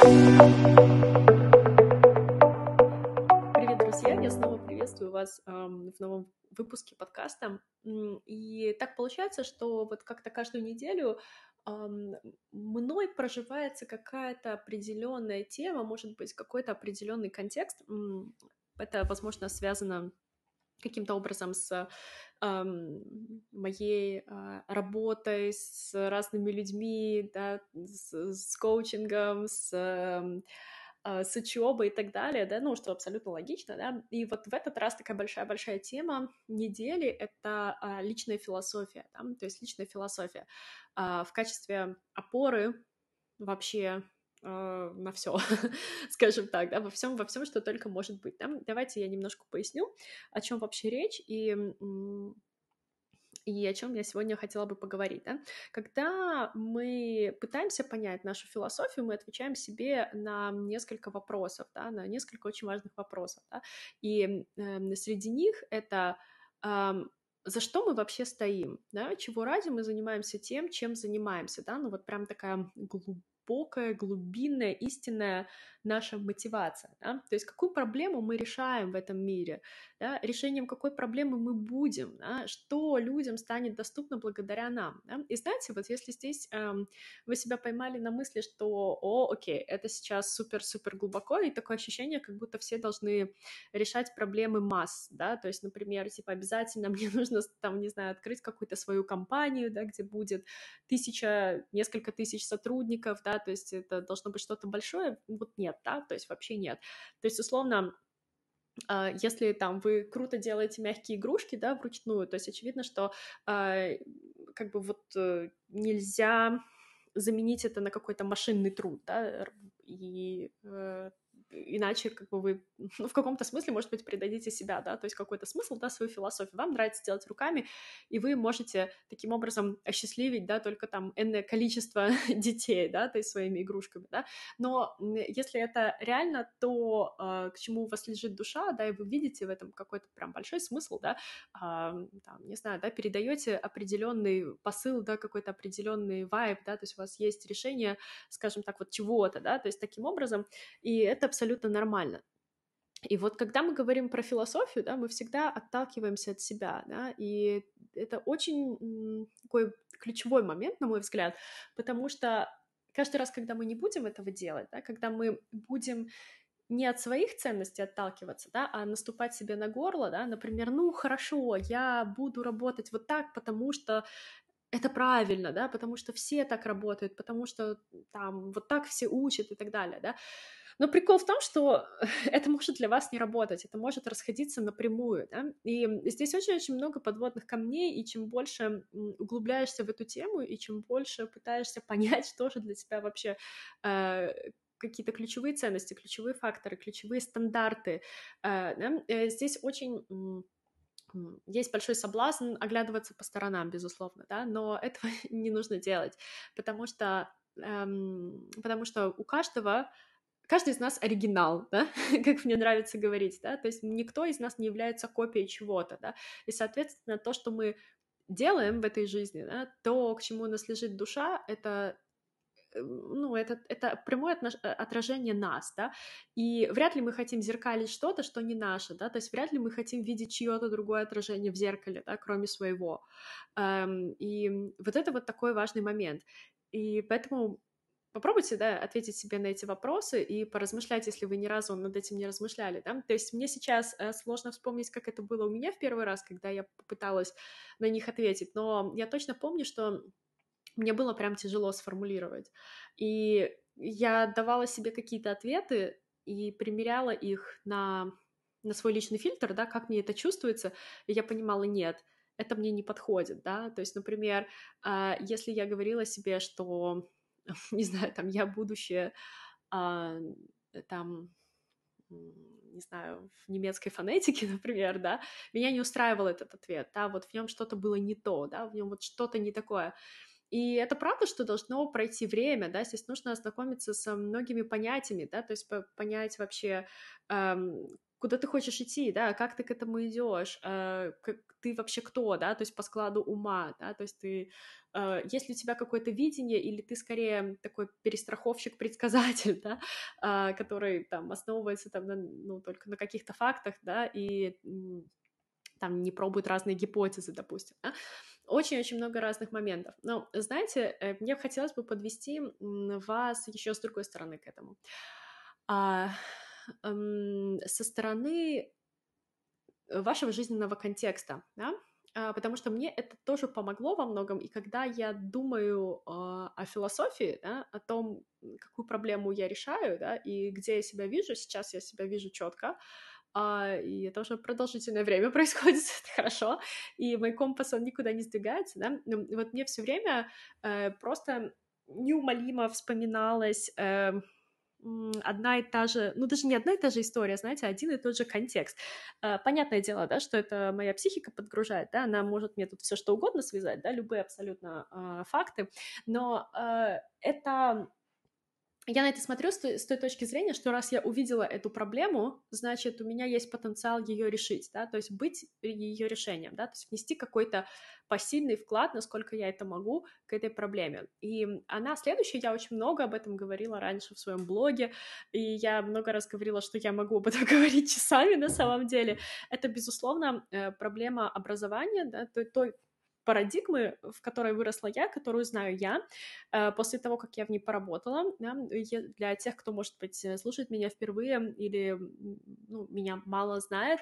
Привет, друзья! Я снова приветствую вас эм, в новом выпуске подкаста. И так получается, что вот как-то каждую неделю эм, мной проживается какая-то определенная тема, может быть, какой-то определенный контекст. Это, возможно, связано каким-то образом с моей э, работой с разными людьми, да, с, с коучингом, с, э, с учебой и так далее, да, ну, что абсолютно логично, да, и вот в этот раз такая большая-большая тема недели — это э, личная философия, да? то есть личная философия э, в качестве опоры вообще э, на все, скажем так, да, во всем, во всем, что только может быть. Да? Давайте я немножко поясню, о чем вообще речь и и о чем я сегодня хотела бы поговорить. Да? Когда мы пытаемся понять нашу философию, мы отвечаем себе на несколько вопросов, да, на несколько очень важных вопросов. Да? И э, среди них это э, за что мы вообще стоим, да, чего ради мы занимаемся тем, чем занимаемся, да, ну вот прям такая глубокая, глубинная, истинная наша мотивация, да? то есть какую проблему мы решаем в этом мире, да? решением какой проблемы мы будем, да? что людям станет доступно благодаря нам. Да? И знаете, вот если здесь эм, вы себя поймали на мысли, что, о, окей, это сейчас супер-супер глубоко, и такое ощущение, как будто все должны решать проблемы масс, да, то есть, например, типа обязательно мне нужно там, не знаю, открыть какую-то свою компанию, да, где будет тысяча, несколько тысяч сотрудников, да, то есть это должно быть что-то большое, вот нет, да, то есть вообще нет. То есть, условно, а, если там вы круто делаете мягкие игрушки, да, вручную, то есть очевидно, что а, как бы вот э, нельзя заменить это на какой-то машинный труд, да, и э, иначе как бы вы, ну, в каком-то смысле, может быть, предадите себя, да, то есть какой-то смысл, да, свою философию. Вам нравится делать руками, и вы можете таким образом осчастливить, да, только там энное количество детей, да, то есть своими игрушками, да. Но если это реально то, э, к чему у вас лежит душа, да, и вы видите в этом какой-то прям большой смысл, да, э, там, не знаю, да, передаете определенный посыл, да, какой-то определенный вайб, да, то есть у вас есть решение, скажем так, вот чего-то, да, то есть таким образом, и это абсолютно нормально. И вот когда мы говорим про философию, да, мы всегда отталкиваемся от себя, да, и это очень такой ключевой момент, на мой взгляд, потому что каждый раз, когда мы не будем этого делать, да, когда мы будем не от своих ценностей отталкиваться, да, а наступать себе на горло, да, например, ну хорошо, я буду работать вот так, потому что это правильно, да, потому что все так работают, потому что там вот так все учат и так далее, да, но прикол в том, что это может для вас не работать, это может расходиться напрямую, да? И здесь очень-очень много подводных камней, и чем больше углубляешься в эту тему, и чем больше пытаешься понять, что же для тебя вообще э, какие-то ключевые ценности, ключевые факторы, ключевые стандарты, э, да? Э, здесь очень есть большой соблазн оглядываться по сторонам, безусловно, да, но этого не нужно делать, потому что, эм, потому что у каждого каждый из нас оригинал, да, как мне нравится говорить, да, то есть никто из нас не является копией чего-то, да, и, соответственно, то, что мы делаем в этой жизни, да, то, к чему у нас лежит душа, это э, ну, это, это прямое э, отражение нас, да, и вряд ли мы хотим зеркалить что-то, что не наше, да, то есть вряд ли мы хотим видеть чье-то другое отражение в зеркале, да, кроме своего, эм, и вот это вот такой важный момент, и поэтому попробуйте, да, ответить себе на эти вопросы и поразмышлять, если вы ни разу над этим не размышляли, да. То есть мне сейчас э, сложно вспомнить, как это было у меня в первый раз, когда я попыталась на них ответить, но я точно помню, что мне было прям тяжело сформулировать. И я давала себе какие-то ответы и примеряла их на, на свой личный фильтр, да, как мне это чувствуется, и я понимала, нет, это мне не подходит, да, то есть, например, а, если я говорила себе, что не знаю, там, я будущее, а, там, не знаю, в немецкой фонетике, например, да, меня не устраивал этот ответ, да, вот в нем что-то было не то, да, в нем вот что-то не такое. И это правда, что должно пройти время, да, здесь нужно ознакомиться со многими понятиями, да, то есть понять вообще, эм, куда ты хочешь идти, да, как ты к этому идешь, э, как ты вообще кто, да, то есть по складу ума, да, то есть ты, э, есть ли у тебя какое-то видение, или ты скорее такой перестраховщик-предсказатель, да, э, который там основывается там на, ну, только на каких-то фактах, да, и там не пробует разные гипотезы, допустим, да? очень-очень много разных моментов. Но, знаете, э, мне хотелось бы подвести вас еще с другой стороны к этому. А, эм, со стороны вашего жизненного контекста, да? А, потому что мне это тоже помогло во многом, и когда я думаю э, о философии, да, о том, какую проблему я решаю, да, и где я себя вижу, сейчас я себя вижу четко, а, и это уже продолжительное время происходит, это хорошо, и мой компас, он никуда не сдвигается, да, но вот мне все время э, просто неумолимо вспоминалась э, одна и та же, ну даже не одна и та же история, знаете, один и тот же контекст. Э, понятное дело, да, что это моя психика подгружает, да, она может мне тут все что угодно связать, да, любые абсолютно э, факты, но э, это я на это смотрю с той, с той точки зрения, что раз я увидела эту проблему, значит, у меня есть потенциал ее решить, да, то есть быть ее решением, да, то есть внести какой-то посильный вклад, насколько я это могу, к этой проблеме. И она следующая, я очень много об этом говорила раньше в своем блоге, и я много раз говорила, что я могу об этом говорить часами на самом деле. Это, безусловно, э, проблема образования, да, той, той парадигмы, в которой выросла я, которую знаю я, э, после того, как я в ней поработала. Да, для тех, кто, может быть, э, слушает меня впервые или ну, меня мало знает,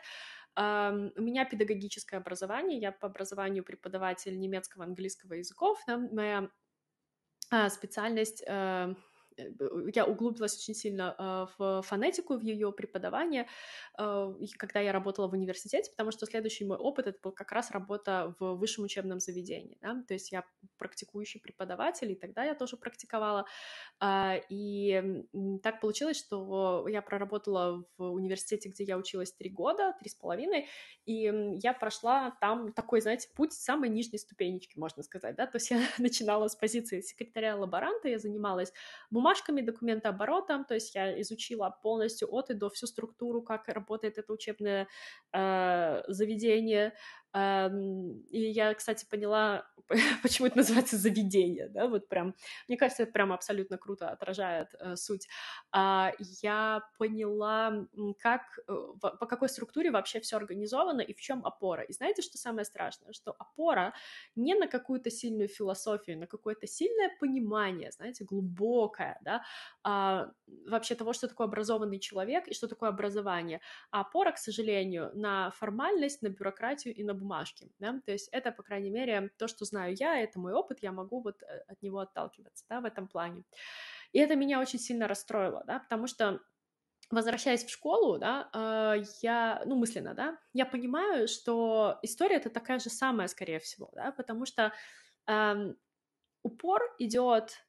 у меня педагогическое образование, я по образованию преподаватель немецкого, английского языков, да, моя а, специальность э, я углубилась очень сильно а, в фонетику, в ее преподавание, а, когда я работала в университете, потому что следующий мой опыт это был как раз работа в высшем учебном заведении, да? то есть я практикующий преподаватель, и тогда я тоже практиковала, а, и так получилось, что я проработала в университете, где я училась три года, три с половиной, и я прошла там такой, знаете, путь самой нижней ступенечки, можно сказать, да, то есть я начинала с позиции секретаря-лаборанта, я занималась бумажками, документооборотом, то есть я изучила полностью от и до всю структуру, как работает это учебное э, заведение, и я, кстати, поняла, почему это называется заведение, да, вот прям, мне кажется, это прям абсолютно круто отражает э, суть. А, я поняла, как, э, по какой структуре вообще все организовано и в чем опора. И знаете, что самое страшное? Что опора не на какую-то сильную философию, на какое-то сильное понимание, знаете, глубокое, да, а, вообще того, что такое образованный человек и что такое образование. А опора, к сожалению, на формальность, на бюрократию и на бумажки, да, то есть это, по крайней мере, то, что знаю я, это мой опыт, я могу вот э, от него отталкиваться, да, в этом плане. И это меня очень сильно расстроило, да, потому что возвращаясь в школу, да, э, я, ну, мысленно, да, я понимаю, что история это такая же самая, скорее всего, да, потому что эм, упор идет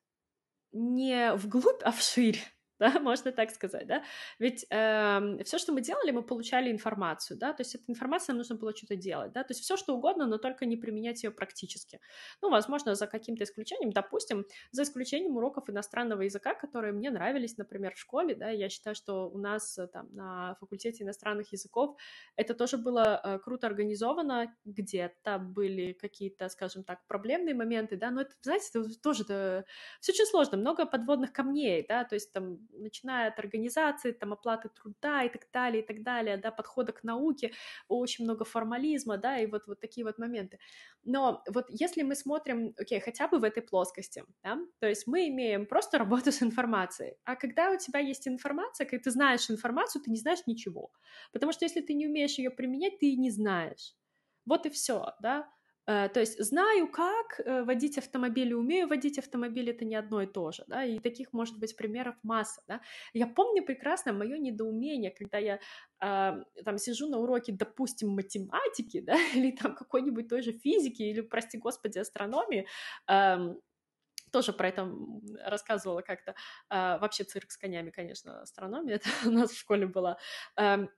не вглубь, а вширь, да, можно так сказать, да, ведь э, эм, все, что мы делали, мы получали информацию, да, то есть эта информация нам нужно было что-то делать, да, то есть все, что угодно, но только не применять ее практически. Ну, возможно, за каким-то исключением, допустим, за исключением уроков иностранного языка, которые мне нравились, например, в школе, да, я считаю, что у нас э, там на факультете иностранных языков это тоже было э, круто организовано, где-то были какие-то, скажем так, проблемные моменты, да, но это, знаете, это тоже это, все очень сложно, много подводных камней, да, то есть там начиная от организации, там, оплаты труда и так далее, и так далее, да, подхода к науке, очень много формализма, да, и вот, вот такие вот моменты. Но вот если мы смотрим, окей, хотя бы в этой плоскости, да, то есть мы имеем просто работу с информацией, а когда у тебя есть информация, когда ты знаешь информацию, ты не знаешь ничего, потому что если ты не умеешь ее применять, ты и не знаешь. Вот и все, да. Э, то есть знаю, как э, водить автомобиль, умею водить автомобиль, это не одно и то же, да, и таких может быть примеров масса, да. Я помню прекрасно мое недоумение, когда я э, там сижу на уроке, допустим, математики, да, или там какой-нибудь той же физики, или, прости господи, астрономии, э, тоже про это рассказывала как-то. А, вообще цирк с конями, конечно, астрономия это у нас в школе была.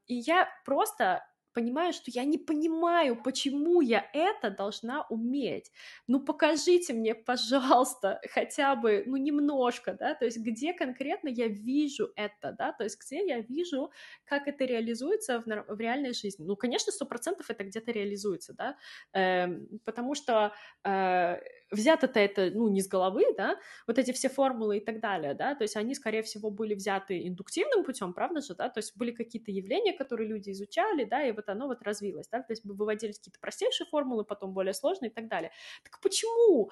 И я просто понимаю, что я не понимаю, почему я это должна уметь. Ну, покажите мне, пожалуйста, хотя бы, ну, немножко, да, то есть где конкретно я вижу это, да, то есть где я вижу, как это реализуется в, в реальной жизни. Ну, конечно, сто процентов это где-то реализуется, да, э, потому что э, взято-то это, ну, не с головы, да, вот эти все формулы и так далее, да, то есть они, скорее всего, были взяты индуктивным путем, правда же, да, то есть были какие-то явления, которые люди изучали, да, и вот оно вот развилось, да, то есть выводились какие-то простейшие формулы, потом более сложные и так далее. Так почему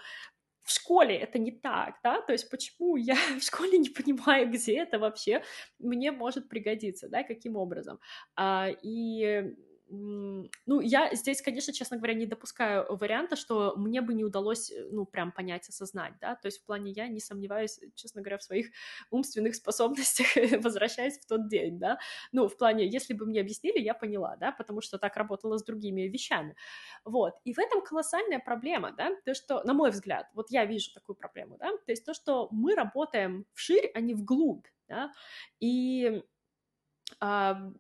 в школе это не так, да, то есть почему я в школе не понимаю, где это вообще мне может пригодиться, да, каким образом. А, и ну, я здесь, конечно, честно говоря, не допускаю варианта, что мне бы не удалось, э, ну, прям понять, осознать, да, то есть в плане я не сомневаюсь, честно говоря, в своих умственных способностях, возвращаясь в тот день, да, ну, в плане, если бы мне объяснили, я поняла, да, потому что так работала с другими вещами, вот, и в этом колоссальная проблема, да, то, что, на мой взгляд, вот я вижу такую проблему, да, то есть то, что мы работаем вширь, а не вглубь, да, и а,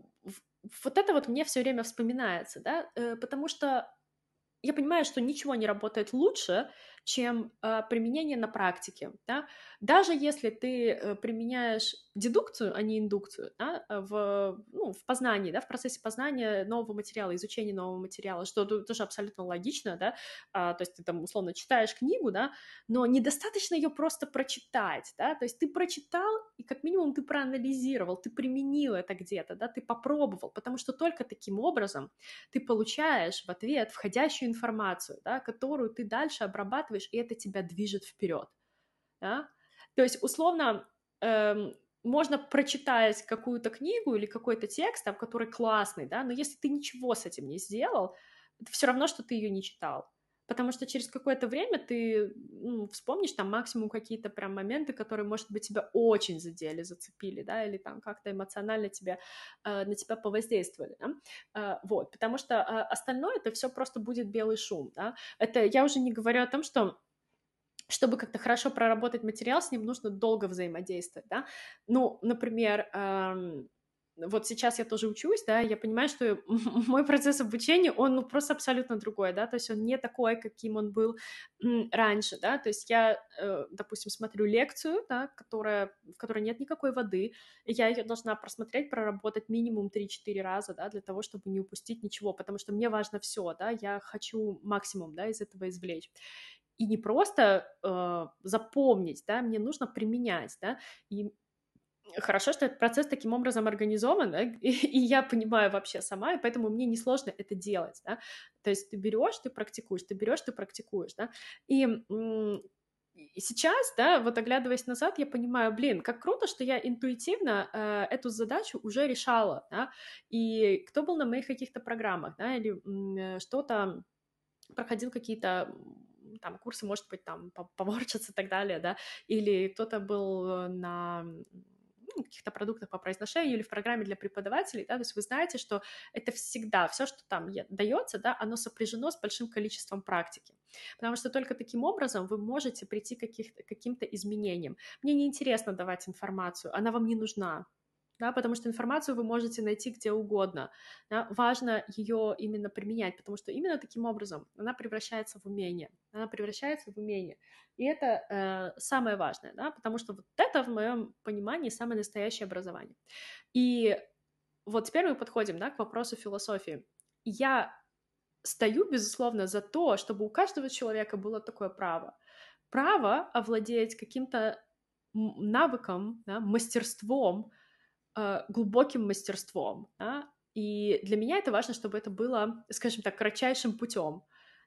вот это вот мне все время вспоминается, да, э, потому что я понимаю, что ничего не работает лучше, чем э, применение на практике. Да? Даже если ты э, применяешь дедукцию, а не индукцию да, в, ну, в познании, да, в процессе познания нового материала, изучения нового материала, что тоже абсолютно логично, да, а, то есть ты там условно читаешь книгу, да, но недостаточно ее просто прочитать, да, то есть ты прочитал и как минимум ты проанализировал, ты применил это где-то, да, ты попробовал, потому что только таким образом ты получаешь в ответ входящую информацию, да, которую ты дальше обрабатываешь зарабатываешь, и это тебя движет вперед. Да? То есть, условно, эм, можно прочитать какую-то книгу или какой-то текст, там, который классный, да, но если ты ничего с этим не сделал, это все равно, что ты ее не читал. Потому что через какое-то время ты ну, вспомнишь там максимум какие-то прям моменты, которые, может быть, тебя очень задели, зацепили, да, или там как-то эмоционально тебе, э, на тебя повоздействовали, да? э, вот, потому что э, остальное это все просто будет белый шум, да, это я уже не говорю о том, что чтобы как-то хорошо проработать материал, с ним нужно долго взаимодействовать, да, ну, например, эм, вот сейчас я тоже учусь, да, я понимаю, что мой процесс обучения, он ну, просто абсолютно другой, да, то есть он не такой, каким он был раньше, да, то есть я, э, допустим, смотрю лекцию, да, которая, в которой нет никакой воды, я ее должна просмотреть, проработать минимум 3-4 раза, да, для того, чтобы не упустить ничего, потому что мне важно все, да, я хочу максимум, да, из этого извлечь. И не просто э, запомнить, да, мне нужно применять, да, и хорошо, что этот процесс таким образом организован, да, и, и я понимаю вообще сама, и поэтому мне несложно это делать, да, то есть ты берешь, ты практикуешь, ты берешь, ты практикуешь, да, и сейчас, да, вот оглядываясь назад, я понимаю, блин, как круто, что я интуитивно э, эту задачу уже решала, да, и кто был на моих каких-то программах, да, или э, что-то проходил какие-то там курсы, может быть, там поворчиться и так далее, да, или кто-то был на ну, каких-то продуктах по произношению или в программе для преподавателей, да, то есть вы знаете, что это всегда, все, что там дается, да, оно сопряжено с большим количеством практики, потому что только таким образом вы можете прийти к каким-то изменениям. Мне не интересно давать информацию, она вам не нужна, да, потому что информацию вы можете найти где угодно. Да, важно ее именно применять, потому что именно таким образом она превращается в умение. Она превращается в умение. И это э, самое важное, да, потому что вот это, в моем понимании, самое настоящее образование. И вот теперь мы подходим да, к вопросу философии. Я стою, безусловно, за то, чтобы у каждого человека было такое право. Право овладеть каким-то навыком, да, мастерством, э, глубоким мастерством. Да? И для меня это важно, чтобы это было, скажем так, кратчайшим путем.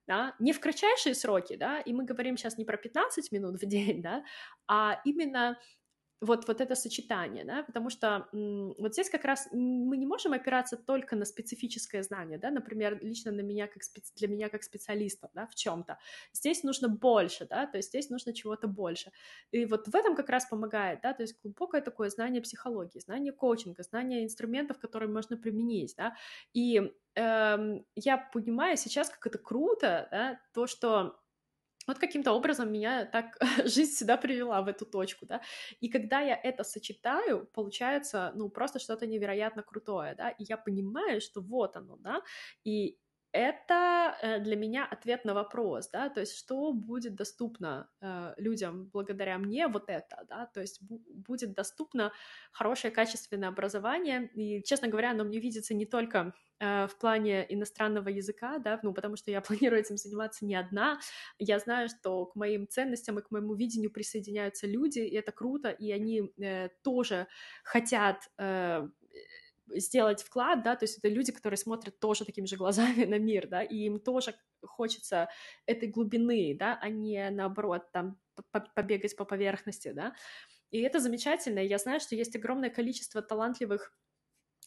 Да? Не в кратчайшие сроки, да, и мы говорим сейчас не про 15 минут в день, да, а именно вот, вот это сочетание, да, потому что вот здесь как раз мы не можем опираться только на специфическое знание, да, например, лично на меня как специ... для меня как специалиста, да, в чем-то. Здесь нужно больше, да, то есть здесь нужно чего-то больше. И вот в этом как раз помогает, да, то есть глубокое такое знание психологии, знание коучинга, знание инструментов, которые можно применить, да, и эм, я понимаю сейчас, как это круто, да, то, что вот каким-то образом меня так жизнь сюда привела, в эту точку, да, и когда я это сочетаю, получается, ну, просто что-то невероятно крутое, да, и я понимаю, что вот оно, да, и это э, для меня ответ на вопрос, да, то есть что будет доступно э, людям благодаря мне вот это, да, то есть бу- будет доступно хорошее качественное образование, и, честно говоря, оно мне видится не только э, в плане иностранного языка, да, ну, потому что я планирую этим заниматься не одна, я знаю, что к моим ценностям и к моему видению присоединяются люди, и это круто, и они э, тоже хотят э, сделать вклад, да, то есть это люди, которые смотрят тоже такими же глазами на мир, да, и им тоже хочется этой глубины, да, а не наоборот там побегать по поверхности, да, и это замечательно, я знаю, что есть огромное количество талантливых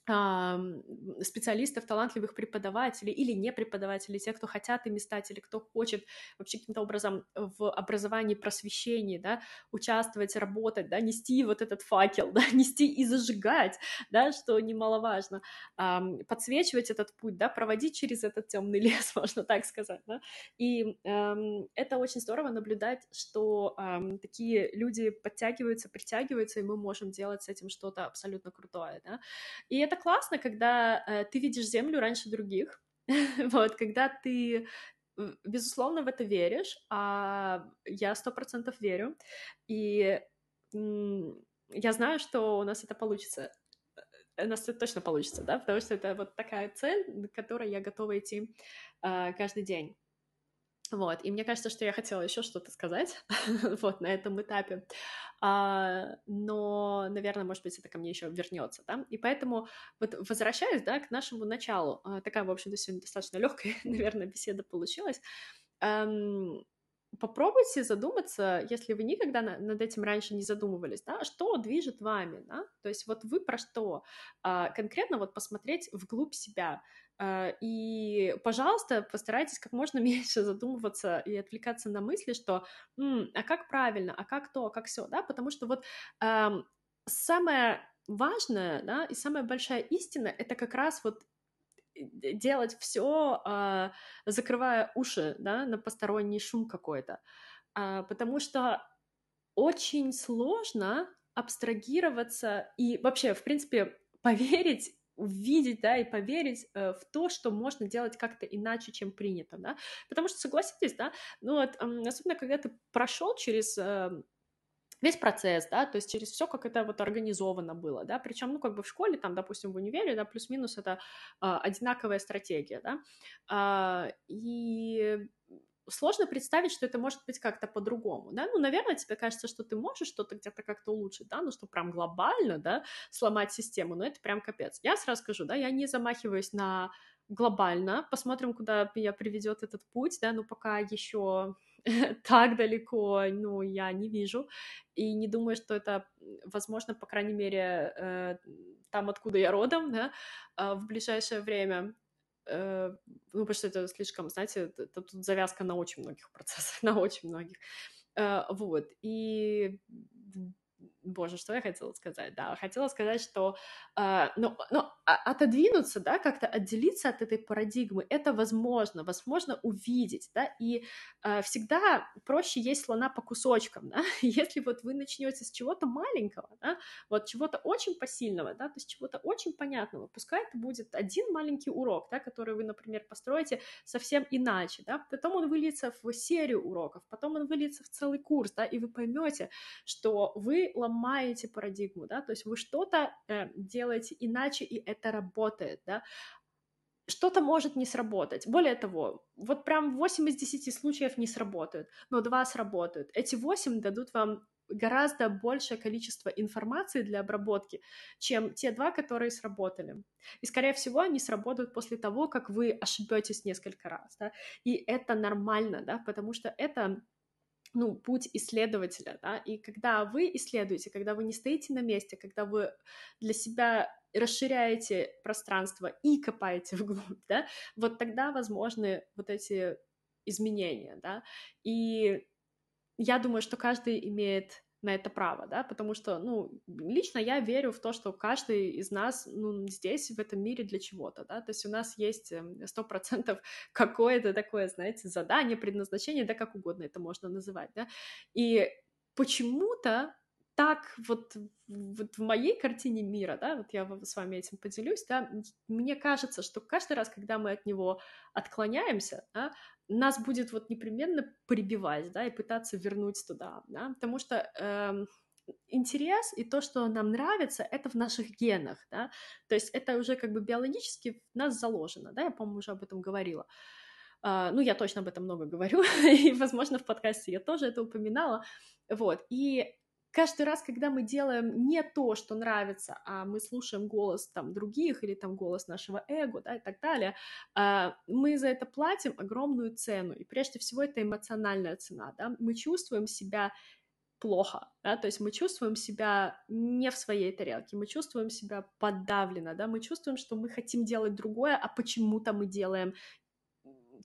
специалистов, талантливых преподавателей или не преподавателей, тех, кто хотят ими стать, или кто хочет вообще каким-то образом в образовании, просвещении, да, участвовать, работать, да, нести вот этот факел, да, нести и зажигать, да, что немаловажно, подсвечивать этот путь, да, проводить через этот темный лес, можно так сказать, да, и это очень здорово наблюдать, что такие люди подтягиваются, притягиваются, и мы можем делать с этим что-то абсолютно крутое, да, и это это классно, когда э, ты видишь Землю раньше других, вот, когда ты безусловно в это веришь, а я сто процентов верю, и я знаю, что у нас это получится, э, у нас это точно получится, да, потому что это вот такая цель, к которой я готова идти э, каждый день. Вот, и мне кажется, что я хотела еще что-то сказать вот на этом этапе, а, но, наверное, может быть, это ко мне еще вернется, да, и поэтому вот возвращаясь, да, к нашему началу, а, такая, в общем-то, сегодня достаточно легкая, наверное, беседа получилась, эм, попробуйте задуматься, если вы никогда на, над этим раньше не задумывались, да, что движет вами, да, то есть вот вы про что, а, конкретно вот посмотреть вглубь себя, а, и, пожалуйста, постарайтесь как можно меньше задумываться и отвлекаться на мысли, что М, а как правильно, а как то, а как все, да, потому что вот самое важное, да, и самая большая истина это как раз вот делать все, а, закрывая уши, да, на посторонний шум какой-то, э, потому что очень сложно абстрагироваться и вообще, в принципе, поверить увидеть, да, и поверить э, в то, что можно делать как-то иначе, чем принято, да, потому что, согласитесь, да, ну вот, э, особенно когда ты прошел через э, весь процесс, да, то есть через все, как это вот организовано было, да, причем, ну, как бы в школе, там, допустим, в универе, да, плюс-минус это э, одинаковая стратегия, да, э, и сложно представить, что это может быть как-то по-другому, да, ну, наверное, тебе кажется, что ты можешь что-то где-то как-то улучшить, да, ну, что прям глобально, да, сломать систему, но это прям капец. Я сразу скажу, да, я не замахиваюсь на глобально, посмотрим, куда меня приведет этот путь, да, но пока еще так далеко, ну, я не вижу, и не думаю, что это возможно, по крайней мере, э, там, откуда я родом, да, э, в ближайшее время, Э, ну, потому что это слишком, знаете, это, тут завязка на очень многих процессах, на очень многих. Э, вот, и боже, что я хотела сказать, да, хотела сказать, что, э, ну, ну, отодвинуться, да, как-то отделиться от этой парадигмы, это возможно, возможно увидеть, да, и э, всегда проще есть слона по кусочкам, да, если вот вы начнете с чего-то маленького, да, вот чего-то очень посильного, да, то есть чего-то очень понятного, пускай это будет один маленький урок, да, который вы, например, построите совсем иначе, да, потом он выльется в серию уроков, потом он выльется в целый курс, да, и вы поймете, что вы ломаете парадигму, да, то есть вы что-то э, делаете иначе, и это работает, да, что-то может не сработать. Более того, вот прям 8 из 10 случаев не сработают, но 2 сработают. Эти 8 дадут вам гораздо большее количество информации для обработки, чем те два, которые сработали. И, скорее всего, они сработают после того, как вы ошибетесь несколько раз. Да? И это нормально, да, потому что это ну, путь исследователя, да, и когда вы исследуете, когда вы не стоите на месте, когда вы для себя расширяете пространство и копаете вглубь, да, вот тогда возможны вот эти изменения, да, и я думаю, что каждый имеет на это право, да, потому что, ну, лично я верю в то, что каждый из нас, ну, здесь, в этом мире для чего-то, да, то есть у нас есть эм, сто процентов какое-то такое, знаете, задание, предназначение, да, как угодно это можно называть, да, и почему-то так вот, вот в моей картине мира, да, вот я с вами этим поделюсь, да, мне кажется, что каждый раз, когда мы от него отклоняемся, да, нас будет вот непременно прибивать, да, и пытаться вернуть туда, да, потому что э, интерес и то, что нам нравится, это в наших генах, да, то есть это уже как бы биологически в нас заложено, да, я, по-моему, уже об этом говорила. Uh, ну, я точно об этом много говорю, и, возможно, в подкасте я тоже это упоминала, вот, и каждый раз, когда мы делаем не то, что нравится, а мы слушаем голос там других или там голос нашего эго, да, и так далее, а, мы за это платим огромную цену. И прежде всего это эмоциональная цена, да. Мы чувствуем себя плохо, да, то есть мы чувствуем себя не в своей тарелке, мы чувствуем себя подавленно, да, мы чувствуем, что мы хотим делать другое, а почему-то мы делаем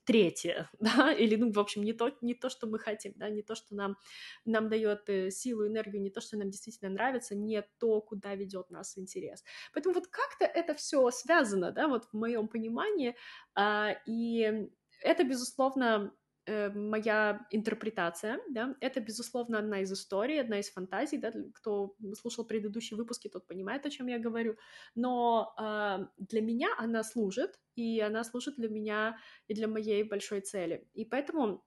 третье, да, или, ну, в общем, не то, не то, что мы хотим, да, не то, что нам, нам дает э, силу, энергию, не то, что нам действительно нравится, не то, куда ведет нас интерес. Поэтому вот как-то это все связано, да, вот в моем понимании, а, и это, безусловно, Э, моя интерпретация, да, это, безусловно, одна из историй, одна из фантазий, да, кто слушал предыдущие выпуски, тот понимает, о чем я говорю, но э, для меня она служит, и она служит для меня и для моей большой цели, и поэтому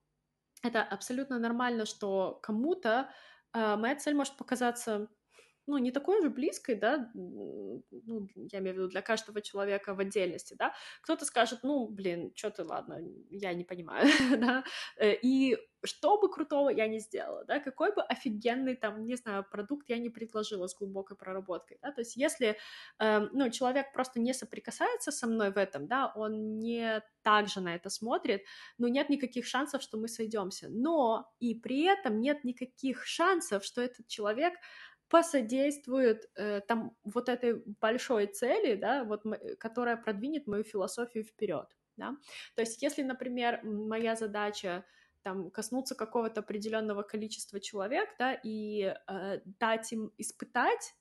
это абсолютно нормально, что кому-то э, моя цель может показаться ну, не такой же близкой, да, ну, я имею в виду для каждого человека в отдельности, да, кто-то скажет, ну, блин, что ты, ладно, я не понимаю, да, э, и что бы крутого я не сделала, да, какой бы офигенный там, не знаю, продукт я не предложила с глубокой проработкой, да, то есть если, э, ну, человек просто не соприкасается со мной в этом, да, он не так же на это смотрит, ну, нет никаких шансов, что мы сойдемся, но и при этом нет никаких шансов, что этот человек посодействует э, там вот этой большой цели, да, вот, которая продвинет мою философию вперед, да. То есть, если, например, моя задача там коснуться какого-то определенного количества человек, да, и э, дать им испытать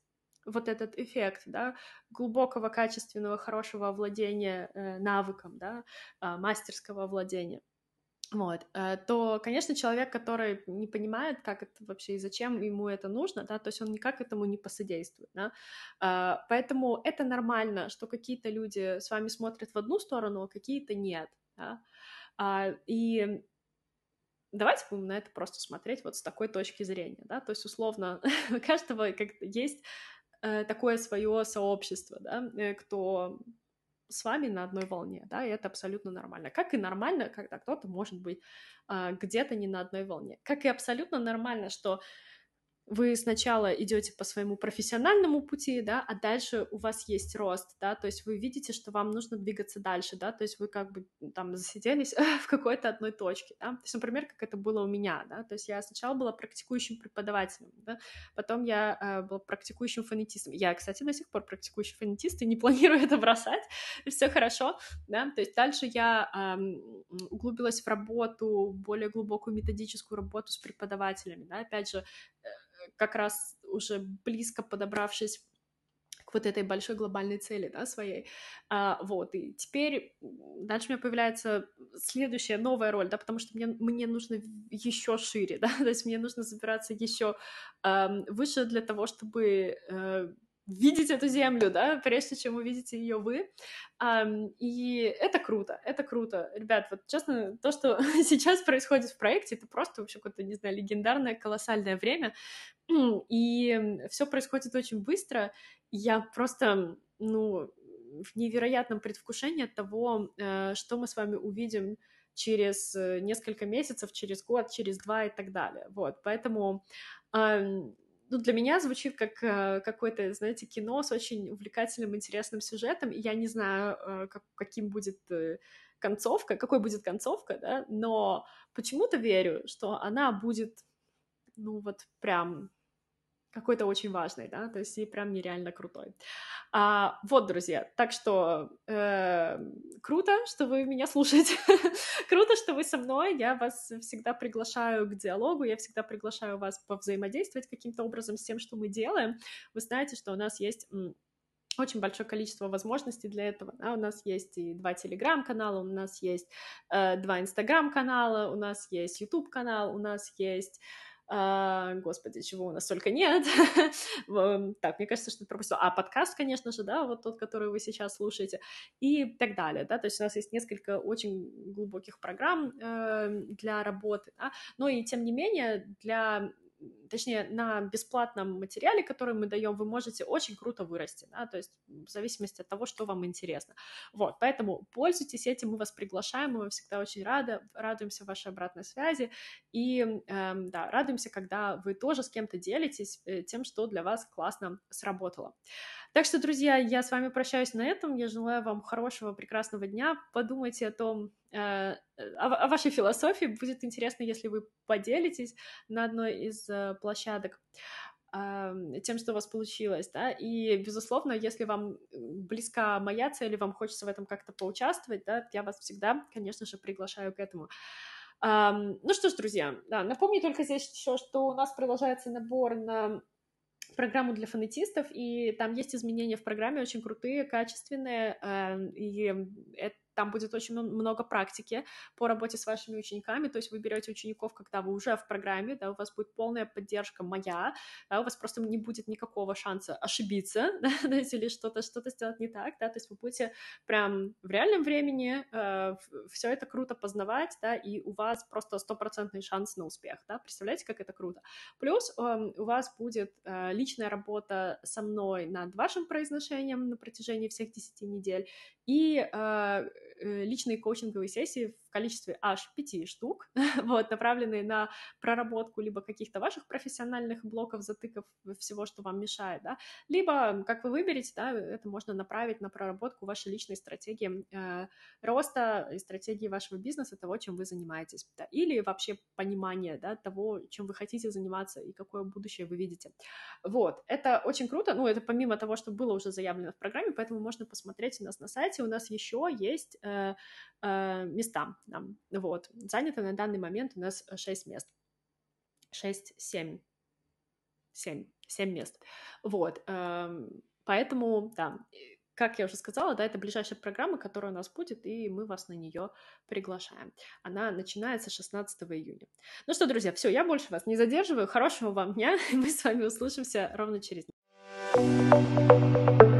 вот этот эффект, да, глубокого, качественного, хорошего владения э, навыком, да, э, мастерского владения вот, э, то, конечно, человек, который не понимает, как это вообще и зачем ему это нужно, да, то есть он никак этому не посодействует, да, а, поэтому это нормально, что какие-то люди с вами смотрят в одну сторону, а какие-то нет, да, а, и давайте будем на это просто смотреть вот с такой точки зрения, да, то есть условно у каждого как есть э, такое свое сообщество, да, э, кто с вами на одной волне, да, и это абсолютно нормально. Как и нормально, когда кто-то может быть а, где-то не на одной волне. Как и абсолютно нормально, что вы сначала идете по своему профессиональному пути, да, а дальше у вас есть рост, да, то есть вы видите, что вам нужно двигаться дальше, да, то есть вы как бы там засиделись в какой-то одной точке, да, то есть, например, как это было у меня, да, то есть я сначала была практикующим преподавателем, да, потом я э, была практикующим фонетистом, я, кстати, до сих пор практикующий фонетист и не планирую это бросать, все хорошо, да, то есть дальше я э, углубилась в работу, более глубокую методическую работу с преподавателями, да, опять же, э, как раз уже близко подобравшись к вот этой большой глобальной цели, да, своей, а, вот, и теперь дальше у меня появляется следующая новая роль, да, потому что мне, мне нужно еще шире, да, то есть мне нужно забираться еще э, выше для того, чтобы э, видеть эту землю, да, прежде чем увидите ее вы. И это круто, это круто. Ребят, вот честно, то, что сейчас происходит в проекте, это просто вообще какое-то, не знаю, легендарное, колоссальное время. И все происходит очень быстро. Я просто, ну, в невероятном предвкушении от того, э, что мы с вами увидим через э, несколько месяцев, через год, через два и так далее. Вот, поэтому ну, для меня звучит как э, какое-то, знаете, кино с очень увлекательным, интересным сюжетом, и я не знаю, э, как, каким будет э, концовка, какой будет концовка, да, но почему-то верю, что она будет, ну, вот прям какой-то очень важный, да, то есть и прям нереально крутой. А, вот, друзья, так что э, круто, что вы меня слушаете, круто, что вы со мной, я вас всегда приглашаю к диалогу, я всегда приглашаю вас повзаимодействовать каким-то образом с тем, что мы делаем. Вы знаете, что у нас есть очень большое количество возможностей для этого. Да? У нас есть и два телеграм-канала, у нас есть э, два инстаграм-канала, у нас есть YouTube-канал, у нас есть Uh, господи, чего у нас только нет. так, мне кажется, что это пропустила. А подкаст, конечно же, да, вот тот, который вы сейчас слушаете, и так далее, да, то есть у нас есть несколько очень глубоких программ э, для работы, да, но и тем не менее для точнее, на бесплатном материале, который мы даем, вы можете очень круто вырасти, да, то есть в зависимости от того, что вам интересно. Вот, поэтому пользуйтесь этим, мы вас приглашаем, мы всегда очень рады, радуемся вашей обратной связи и, эм, да, радуемся, когда вы тоже с кем-то делитесь э, тем, что для вас классно сработало. Так что, друзья, я с вами прощаюсь на этом. Я желаю вам хорошего, прекрасного дня. Подумайте о том, э, о, вашей философии. Будет интересно, если вы поделитесь на одной из э, площадок тем, что у вас получилось, да, и, безусловно, если вам близка моя цель, и вам хочется в этом как-то поучаствовать, да, я вас всегда, конечно же, приглашаю к этому. Ну что ж, друзья, да, напомню только здесь еще, что у нас продолжается набор на программу для фонетистов, и там есть изменения в программе очень крутые, качественные, э, и это там будет очень много практики по работе с вашими учениками, то есть вы берете учеников, когда вы уже в программе, да, у вас будет полная поддержка моя, да, у вас просто не будет никакого шанса ошибиться, да, или что-то что сделать не так, да, то есть вы будете прям в реальном времени э, все это круто познавать, да, и у вас просто стопроцентный шанс на успех, да, представляете, как это круто. Плюс э, у вас будет э, личная работа со мной над вашим произношением на протяжении всех 10 недель, и Э, личные коучинговые сессии в количестве аж пяти штук, вот, направленные на проработку либо каких-то ваших профессиональных блоков, затыков, всего, что вам мешает, да, либо, как вы выберете, да, это можно направить на проработку вашей личной стратегии э, роста и стратегии вашего бизнеса, того, чем вы занимаетесь, да, или вообще понимание, да, того, чем вы хотите заниматься и какое будущее вы видите. Вот, это очень круто, ну, это помимо того, что было уже заявлено в программе, поэтому можно посмотреть у нас на сайте, у нас еще есть э, Э, э, места. Да, вот. Занято на данный момент у нас 6 мест. 6, 7. 7. 7 мест. Вот. Э, поэтому, да, как я уже сказала, да, это ближайшая программа, которая у нас будет, и мы вас на нее приглашаем. Она начинается 16 июня. Ну что, друзья, все, я больше вас не задерживаю. Хорошего вам дня, мы с вами услышимся ровно через неделю.